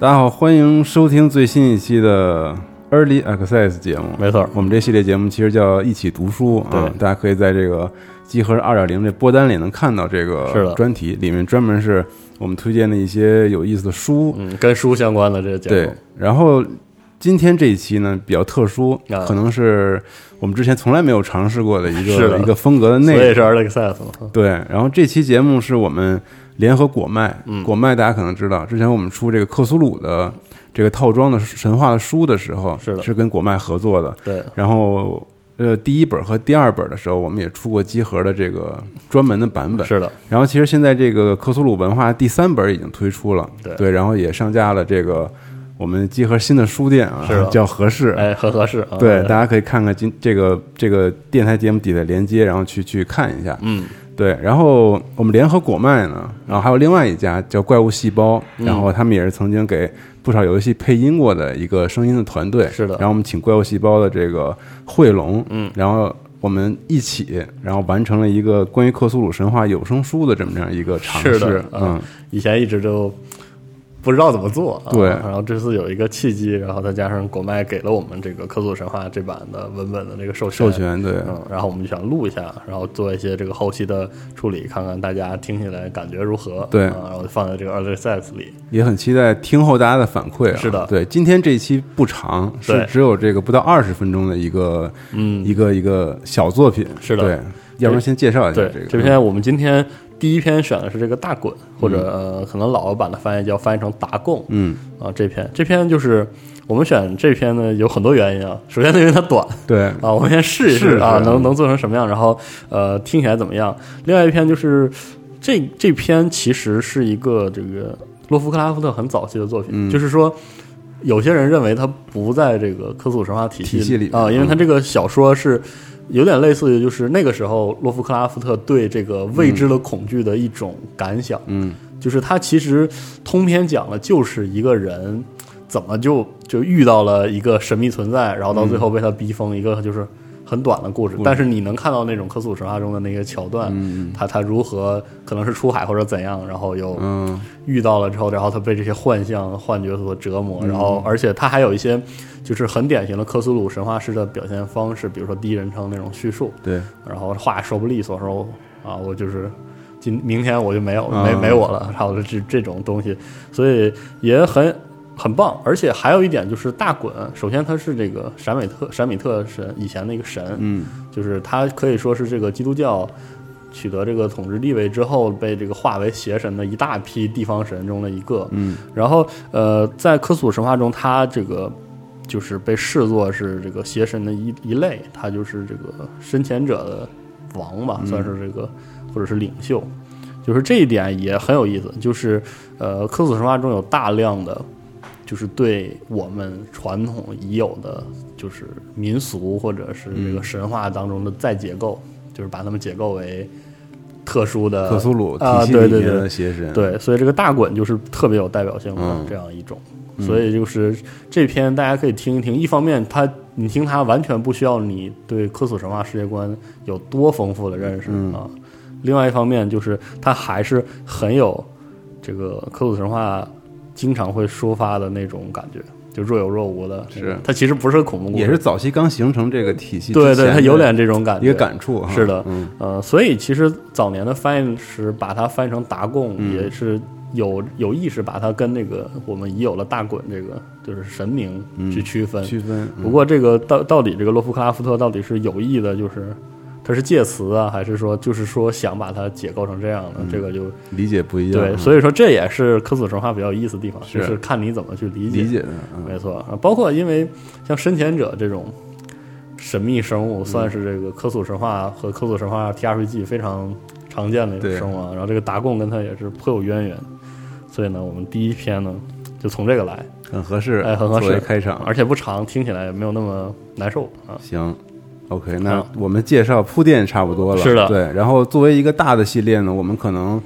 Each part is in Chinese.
大家好，欢迎收听最新一期的 Early Access 节目。没错，我们这系列节目其实叫一起读书啊对，大家可以在这个集合二点零这播单里能看到这是个的专题，里面专门是我们推荐的一些有意思的书。嗯，跟书相关的这个节目对，，然后今天这一期呢比较特殊，啊可能是我们之前从来没有尝试过的一个一个风格的内容。所以是 Early Access。对，然后这期节目是我们联合果麦，嗯果麦大家可能知道，之前我们出这个克苏鲁的这个套装的神话的书的时候，是的是跟果麦合作的。对，然后，呃，第一本和第二本的时候，我们也出过集合的这个专门的版本。是的，然后，其实现在这个克苏鲁文化第三本已经推出了，对然后也上架了这个我们集合新的书店啊是，叫合适。哎，很合适啊。对，大家可以看看今这个这个电台节目底的连接，然后去去看一下。嗯，对，然后我们联合果麦呢，然后还有另外一家叫怪物细胞，嗯然后他们也是曾经给不少游戏配音过的一个声音的团队。是的然后我们请怪物细胞的这个惠龙，嗯，然后我们一起，然后完成了一个关于克苏鲁神话有声书的这么样一个尝试是的。嗯啊，以前一直就不知道怎么做，啊对然后这次有一个契机，然后再加上国麦给了我们这个科索神话这版的文本的这个授权，授权对，嗯，然后我们就想录一下，然后做一些这个后期的处理，看看大家听起来感觉如何。对啊然后放在这个 Early Access 里。也很期待听后大家的反馈啊。是的对，今天这一期不长，是对只有这个不到二十分钟的一个嗯，一个一个小作品。是的对，要不然先介绍一下对这个。这篇我们今天第一篇选的是这个大滚，或者、可能老版的翻译叫翻译成达贡嗯，啊。这篇这篇就是我们选这篇呢有很多原因啊。首先呢，因为它短对，啊，我们先试一试试啊，啊能能做成什么样，然后呃听起来怎么样。另外一篇就是这这篇其实是一个这个洛夫克拉夫特很早期的作品，嗯就是说。有些人认为它不在这个科苏鲁神话体体系里啊，因为它这个小说是有点类似于就是那个时候洛夫克拉夫特对这个未知的恐惧的一种感想，嗯。就是他其实通篇讲了就是一个人怎么就就遇到了一个神秘存在，然后到最后被他逼疯，一个就是很短的故事。但是你能看到那种科苏鲁神话中的那些桥段，嗯他他如何可能是出海或者怎样，然后又嗯。遇到了之后，然后他被这些幻象、幻觉所折磨，嗯。然后而且他还有一些就是很典型的科苏鲁神话式的表现方式，比如说第一人称那种叙述，对，然后话说不利索，说啊，我就是今明天我就没有啊没没我了，然后这这种东西，所以也很很棒。而且还有一点就是大滚，首先他是这个闪美特闪米特神以前的一个神，嗯就是他可以说是这个基督教取得这个统治地位之后，被这个化为邪神的一大批地方神中的一个。嗯然后呃，在科索神话中，他这个就是被视作是这个邪神的一一类，他就是这个深潜者的王吧，算是这个或者是领袖。就是这一点也很有意思，就是呃，科索神话中有大量的，就是对我们传统已有的就是民俗或者是这个神话当中的再结构，就是把它们解构为特殊的克苏鲁啊体系里面对对对。的邪神，对，所以这个大滚就是特别有代表性的嗯。这样一种。所以就是这篇大家可以听一听，一方面它你听它完全不需要你对科索神话世界观有多丰富的认识、嗯。啊，另外一方面就是它还是很有这个科索神话经常会抒发的那种感觉，就若有若无的。是。它其实不是个恐怖故事，也是早期刚形成这个体系对对，它有点这种感觉，一个感触哈，是的嗯。呃，所以其实早年的翻译时把它翻译成达贡，嗯。也是有有意识把它跟那个我们已有的大滚这个就是神明去区分。区分，嗯。不过这个到到底这个洛夫克拉夫特到底是有意的，就是他是介词啊，还是说就是说想把它解构成这样的？这个就理解不一样，对，嗯所以说这也是科索神话比较有意思的地方，是就是看你怎么去理解。理解的，嗯没错，啊包括因为像深潜者这种神秘生物，算是这个科索神话和科索神话 TRPG 非常常见的一种生物啊。然后这个达贡跟它也是颇有渊源，所以呢，我们第一篇呢就从这个来，很合适，哎，很合适，开场，而且不长，听起来也没有那么难受啊。行。OK，那我们介绍铺垫差不多了，是的。对。然后作为一个大的系列呢，我们可能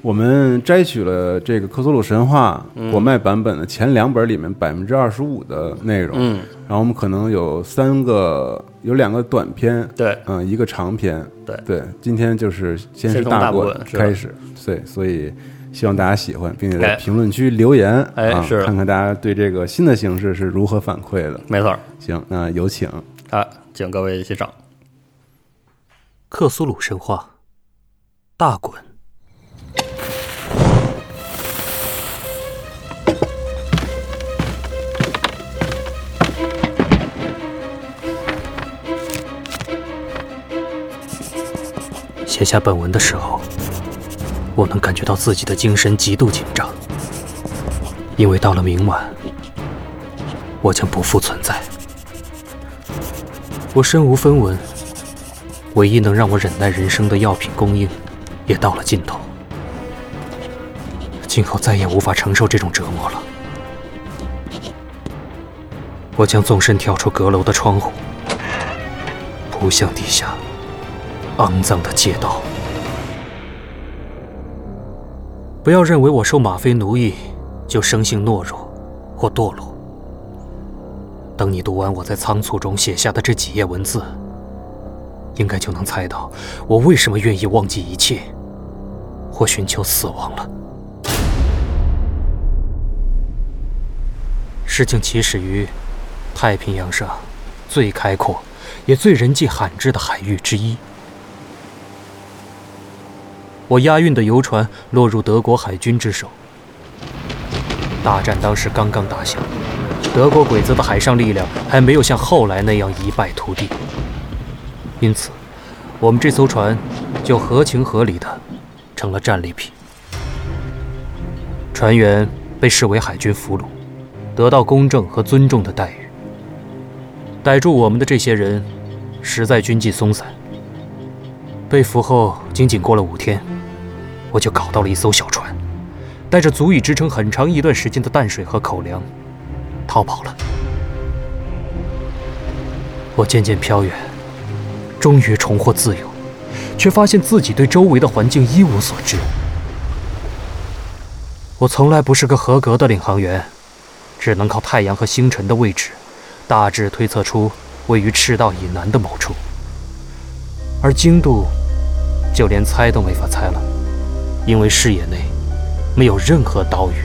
我们摘取了这个克苏鲁神话国脉版本的前两本里面百分之二十五的内容，嗯，然后我们可能有三个，有两个短篇，对，嗯，一个长篇，对。对。今天就是先是大滚开始，对，所以希望大家喜欢，并且在哎。评论区留言，啊哎是。看看大家对这个新的形式是如何反馈的。没错儿。行，那有请。啊，请各位欣赏。克苏鲁神话，大滚。写下本文的时候，我能感觉到自己的精神极度紧张，因为到了明晚，我将不复存在。我身无分文。唯一能让我忍耐人生的药品供应，也到了尽头。今后再也无法承受这种折磨了。我将纵身跳出阁楼的窗户，扑向地下肮脏的街道。不要认为我受吗啡奴役就生性懦弱或堕落。等你读完我在仓促中写下的这几页文字。应该就能猜到我为什么愿意忘记一切，或寻求死亡了。事情起始于太平洋上最开阔也最人迹罕至的海域之一。我押运的游船落入德国海军之手。大战当时刚刚打响，德国鬼子的海上力量还没有像后来那样一败涂地。因此，我们这艘船就合情合理的成了战利品。船员被视为海军俘虏，得到公正和尊重的待遇。逮住我们的这些人，实在军纪松散。被俘后，仅仅过了五天，我就搞到了一艘小船，带着足以支撑很长一段时间的淡水和口粮，逃跑了。我渐渐飘远。终于重获自由，却发现自己对周围的环境一无所知。我从来不是个合格的领航员，只能靠太阳和星辰的位置，大致推测出位于赤道以南的某处。而经度，就连猜都没法猜了，因为视野内没有任何岛屿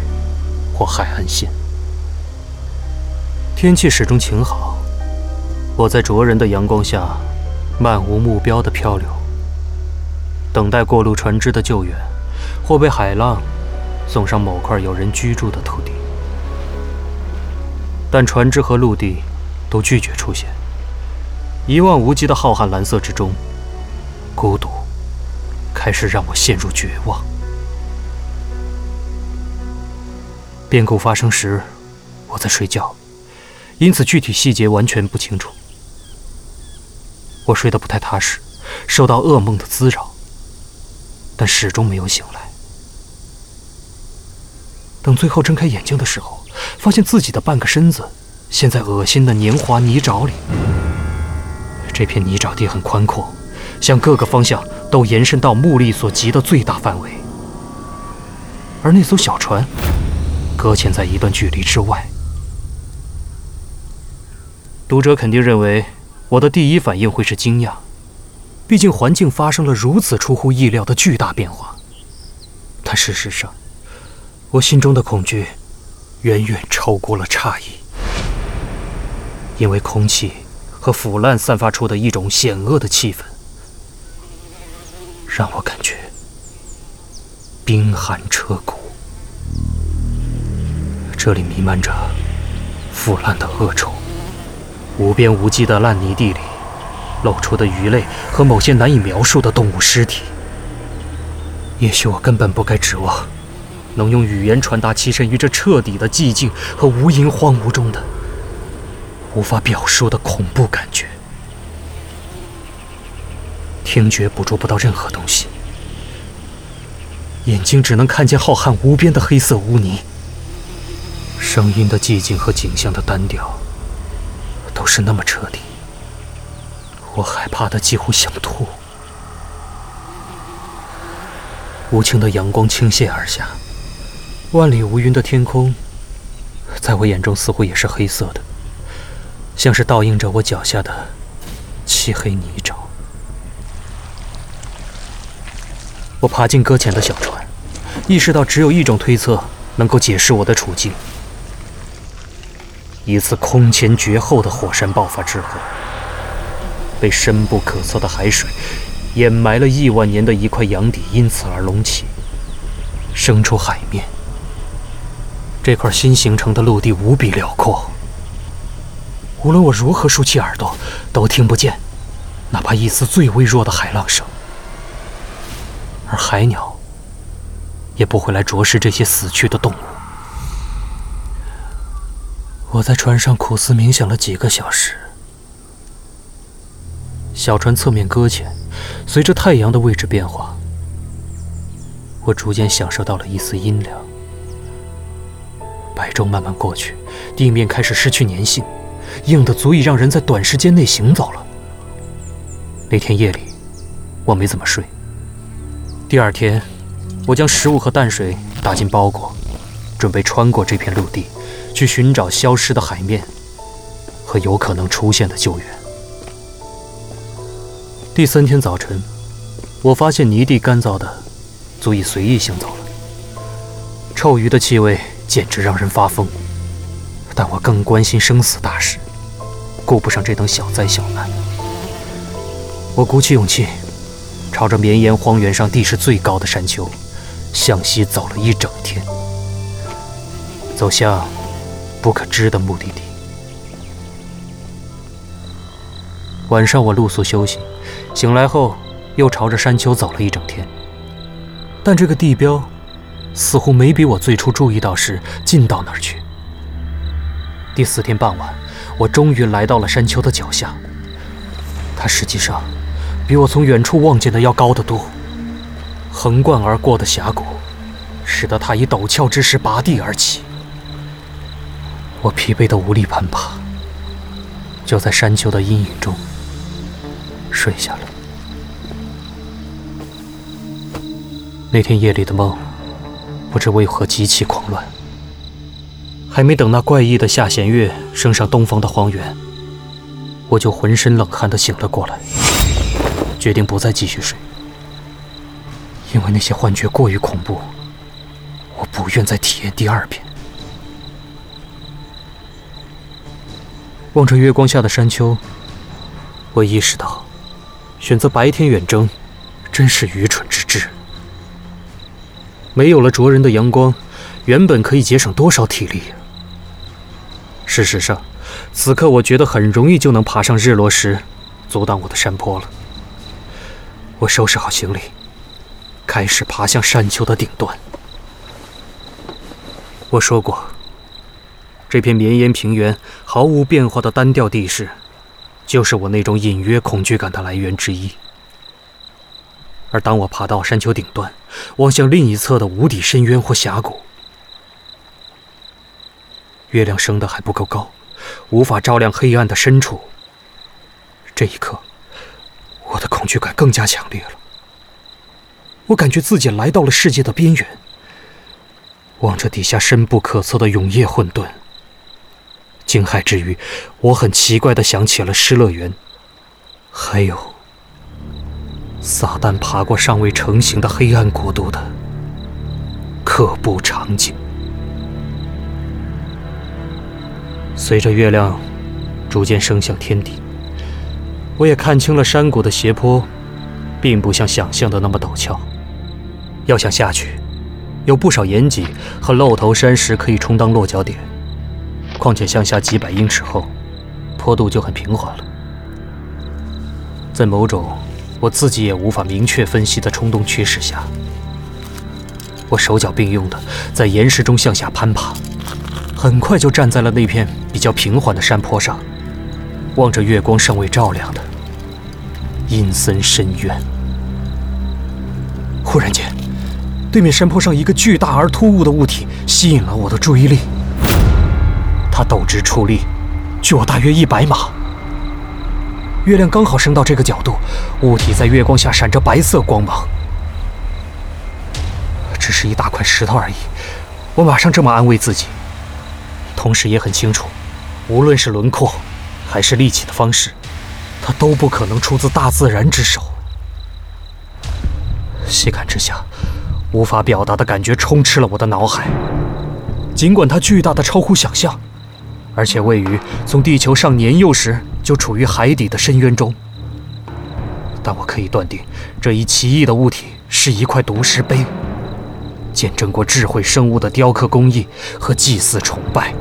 或海岸线。天气始终晴好，我在灼人的阳光下。漫无目标的漂流，等待过路船只的救援，或被海浪送上某块有人居住的土地。但船只和陆地都拒绝出现。一望无际的浩瀚蓝色之中，孤独开始让我陷入绝望。变故发生时，我在睡觉，因此具体细节完全不清楚。我睡得不太踏实，受到噩梦的滋扰，但始终没有醒来。等最后睁开眼睛的时候，发现自己的半个身子陷在恶心的黏滑泥沼里。这片泥沼地很宽阔，向各个方向都延伸到目力所及的最大范围，而那艘小船搁浅在一段距离之外。读者肯定认为。我的第一反应会是惊讶，毕竟环境发生了如此出乎意料的巨大变化。但事实上，我心中的恐惧远远超过了诧异，因为空气和腐烂散发出的一种险恶的气氛，让我感觉冰寒彻骨。这里弥漫着腐烂的恶臭。无边无际的烂泥地里，露出的鱼类和某些难以描述的动物尸体。也许我根本不该指望能用语言传达栖身于这彻底的寂静和无垠荒芜中的无法表述的恐怖感觉。听觉捕捉不到任何东西，眼睛只能看见浩瀚无边的黑色污泥。声音的寂静和景象的单调。都是那么彻底，我害怕的几乎想吐。无情的阳光倾泻而下，万里无云的天空，在我眼中似乎也是黑色的，像是倒映着我脚下的漆黑泥沼。我爬进搁浅的小船，意识到只有一种推测能够解释我的处境：一次空前绝后的火山爆发之后，被深不可测的海水掩埋了亿万年的一块洋底因此而隆起，生出海面。这块新形成的陆地无比辽阔，无论我如何竖起耳朵，都听不见哪怕一丝最微弱的海浪声。而海鸟也不会来啄食这些死去的动物。我在船上苦思冥想了几个小时，小船侧面搁浅，随着太阳的位置变化，我逐渐享受到了一丝阴凉。白昼慢慢过去，地面开始失去粘性，硬得足以让人在短时间内行走了。那天夜里，我没怎么睡。第二天，我将食物和淡水打进包裹，准备穿过这片陆地，去寻找消失的海面和有可能出现的救援。第三天早晨，我发现泥地干燥的足以随意行走了，臭鱼的气味简直让人发疯。但我更关心生死大事，顾不上这等小灾小难。我鼓起勇气。朝着绵延荒原上地势最高的山丘，向西走了一整天，走向不可知的目的地。晚上我露宿休息，醒来后又朝着山丘走了一整天，但这个地标似乎没比我最初注意到时近到哪儿去。第四天傍晚，我终于来到了山丘的脚下，它实际上。比我从远处望见的要高得多。横贯而过的峡谷，使得它以陡峭之势拔地而起。我疲惫的无力攀爬，就在山丘的阴影中睡下了。那天夜里的梦，不知为何极其狂乱。还没等那怪异的下弦月升上东方的荒原，我就浑身冷汗的醒了过来。决定不再继续睡，因为那些幻觉过于恐怖，我不愿再体验第二遍。望着月光下的山丘，我意识到，选择白天远征，真是愚蠢之至。没有了灼人的阳光，原本可以节省多少体力？事实上，此刻我觉得很容易就能爬上日落时阻挡我的山坡了。我收拾好行李，开始爬向山丘的顶端。我说过，这片绵延平原毫无变化的单调地势，就是我那种隐约恐惧感的来源之一。而当我爬到山丘顶端，望向另一侧的无底深渊或峡谷，月亮升得还不够高，无法照亮黑暗的深处。这一刻。我的恐惧感更加强烈了。我感觉自己来到了世界的边缘，望着底下深不可测的永夜混沌，惊骇之余，我很奇怪的想起了失乐园，还有撒旦爬过尚未成型的黑暗国度的可怖场景。随着月亮逐渐升向天顶。我也看清了山谷的斜坡，并不像想象的那么陡峭。要想下去，有不少岩脊和露头山石可以充当落脚点。况且向下几百英尺后，坡度就很平缓了。在某种我自己也无法明确分析的冲动驱使下，我手脚并用的在岩石中向下攀爬，很快就站在了那片比较平缓的山坡上。望着月光尚未照亮的阴森深渊，忽然间，对面山坡上一个巨大而突兀的物体吸引了我的注意力。他陡直矗立，距我大约一百码。月亮刚好升到这个角度，物体在月光下闪着白色光芒。只是一大块石头而已，我马上这么安慰自己，同时也很清楚，无论是轮廓。还是立起的方式，它都不可能出自大自然之手。细看之下，无法表达的感觉充斥了我的脑海。尽管它巨大的超乎想象，而且位于从地球上年幼时就处于海底的深渊中，但我可以断定，这一奇异的物体是一块毒石碑，见证过智慧生物的雕刻工艺和祭祀崇拜。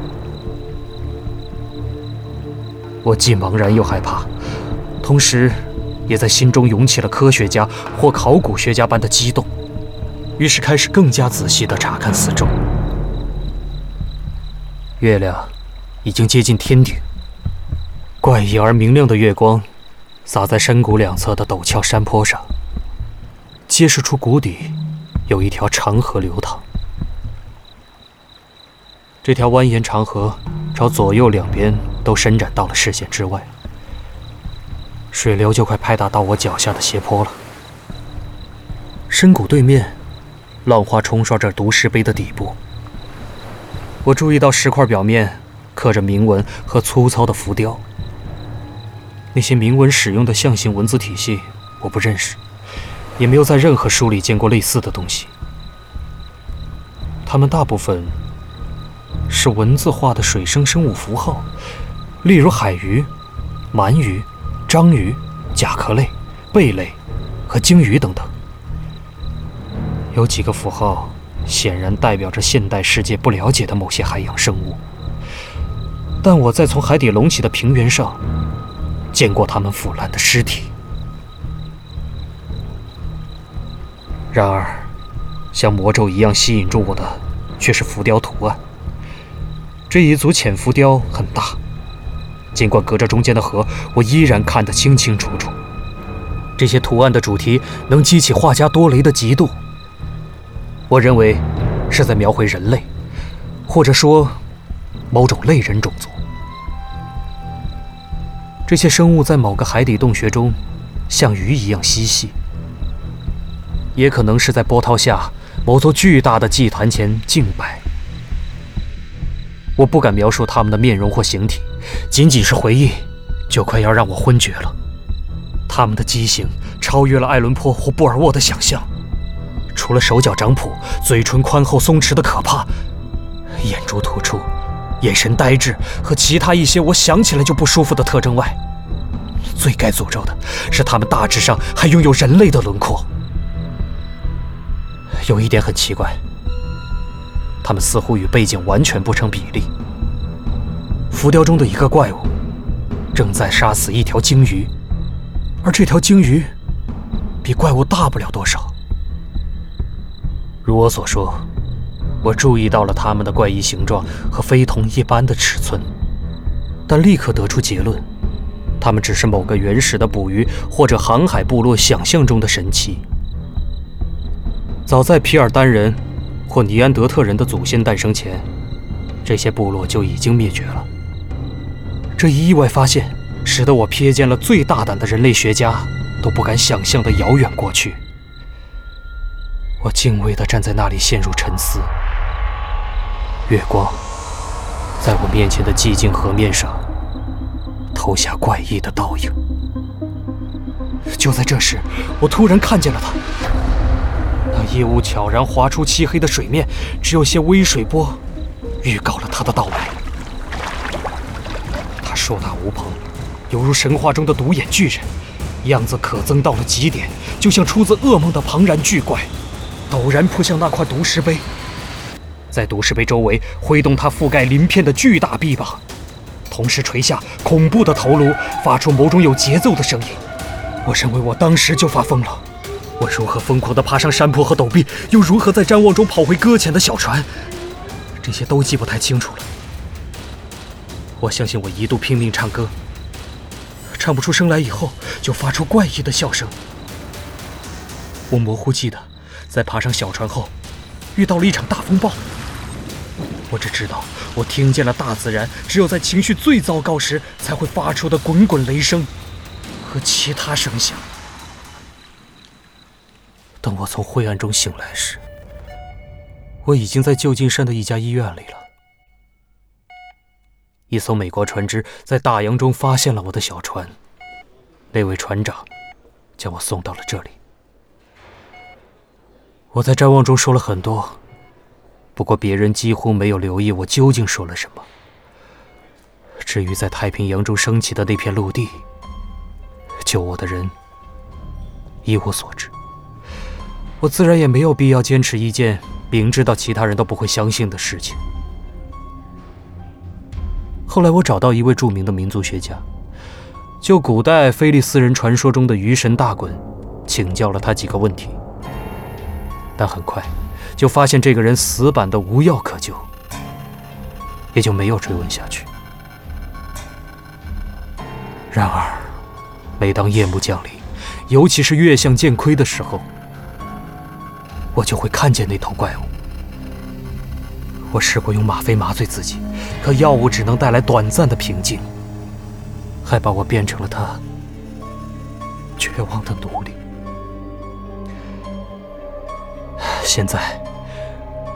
我既茫然又害怕，同时也在心中涌起了科学家或考古学家般的激动，于是开始更加仔细地查看四周。月亮已经接近天顶，怪异而明亮的月光洒在山谷两侧的陡峭山坡上，揭示出谷底有一条长河流淌。这条蜿蜒长河朝左右两边都伸展到了视线之外，水流就快拍打到我脚下的斜坡了。深谷对面，浪花冲刷着毒石碑的底部。我注意到石块表面刻着铭文和粗糙的浮雕。那些铭文使用的象形文字体系我不认识，也没有在任何书里见过类似的东西。它们大部分是文字化的水生生物符号，例如海鱼、鳗鱼、章鱼、甲壳类、贝类和鲸鱼等等。有几个符号。显然代表着现代世界不了解的某些海洋生物，但我在从海底隆起的平原上见过他们腐烂的尸体。然而，像魔咒一样吸引住我的却是浮雕图案。这一组浅浮雕很大，尽管隔着中间的河，我依然看得清清楚楚。这些图案的主题能激起画家多雷的嫉妒。我认为是在描绘人类，或者说某种类人种族。这些生物在某个海底洞穴中，像鱼一样嬉戏；也可能是在波涛下某座巨大的祭坛前敬拜。我不敢描述他们的面容或形体，仅仅是回忆，就快要让我昏厥了。他们的畸形超越了艾伦坡或布尔沃的想象。除了手脚长蹼、嘴唇宽厚松弛的可怕，眼珠突出、眼神呆滞和其他一些我想起来就不舒服的特征外，最该诅咒的是他们大致上还拥有人类的轮廓。有一点很奇怪，他们似乎与背景完全不成比例。浮雕中的一个怪物正在杀死一条鲸鱼，而这条鲸鱼比怪物大不了多少。如我所说，我注意到了它们的怪异形状和非同一般的尺寸，但立刻得出结论：它们只是某个原始的捕鱼或者航海部落想象中的神奇。早在皮尔丹人或尼安德特人的祖先诞生前，这些部落就已经灭绝了。这一意外发现，使得我瞥见了最大胆的人类学家都不敢想象的遥远过去。我敬畏地站在那里，陷入沉思。月光在我面前的寂静河面上投下怪异的倒影。就在这时，我突然看见了他。那夜雾悄然划出漆黑的水面，只有些微水波预告了他的到来。他硕大无朋，犹如神话中的独眼巨人，样子可憎到了极点，就像出自噩梦的庞然巨怪。陡然扑向那块毒石碑，在毒石碑周围挥动它覆盖鳞片的巨大臂膀，同时垂下恐怖的头颅，发出某种有节奏的声音。我认为我当时就发疯了。我如何疯狂地爬上山坡和陡壁，又如何在张望中跑回搁浅的小船，这些都记不太清楚了。我相信我一度拼命唱歌，唱不出声来以后，就发出怪异的笑声。我模糊记得。在爬上小船后，遇到了一场大风暴。我只知道，我听见了大自然只有在情绪最糟糕时才会发出的滚滚雷声和其他声响。等我从灰暗中醒来时，我已经在旧金山的一家医院里了。一艘美国船只在大洋中发现了我的小船，那位船长将我送到了这里。我在瞻望中说了很多，不过别人几乎没有留意我究竟说了什么。至于在太平洋中升起的那片陆地，救我的人一无所知。我自然也没有必要坚持一件明知道其他人都不会相信的事情。后来我找到一位著名的民族学家，就古代菲利斯人传说中的鱼神大衮，请教了他几个问题，但很快就发现这个人死板的无药可救，也就没有追问下去。然而，每当夜幕降临，尤其是月相渐亏的时候，我就会看见那头怪物。我试过用吗啡麻醉自己，可药物只能带来短暂的平静，还把我变成了他绝望的奴隶。现在，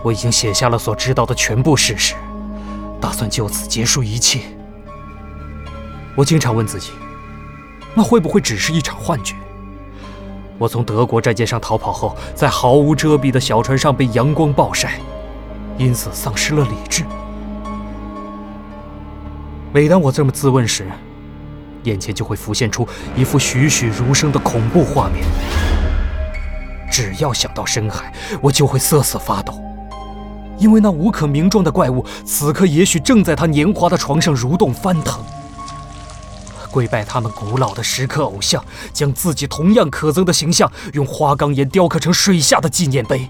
我已经写下了所知道的全部事实，打算就此结束一切。我经常问自己，那会不会只是一场幻觉？我从德国战舰上逃跑后，在毫无遮蔽的小船上被阳光暴晒，因此丧失了理智。每当我这么自问时，眼前就会浮现出一幅栩栩如生的恐怖画面。只要想到深海，我就会瑟瑟发抖，因为那无可名状的怪物，此刻也许正在他年华的床上蠕动翻腾。跪拜他们古老的石刻偶像，将自己同样可憎的形象用花岗岩雕刻成水下的纪念碑。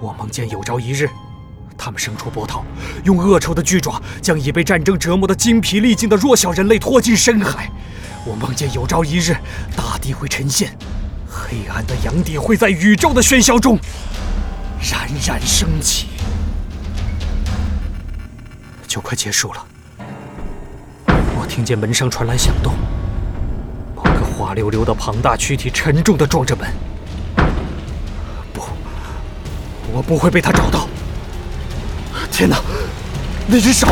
我梦见有朝一日，他们伸出波涛，用恶臭的巨爪将已被战争折磨得精疲力尽的弱小人类拖进深海。我梦见有朝一日，大地会沉陷，黑暗的阳底会在宇宙的喧嚣中冉冉升起。就快结束了。我听见门上传来响动，某个滑溜溜的庞大躯体沉重地撞着门。不，我不会被他找到。天哪，那只手！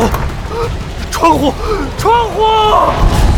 窗户，窗户！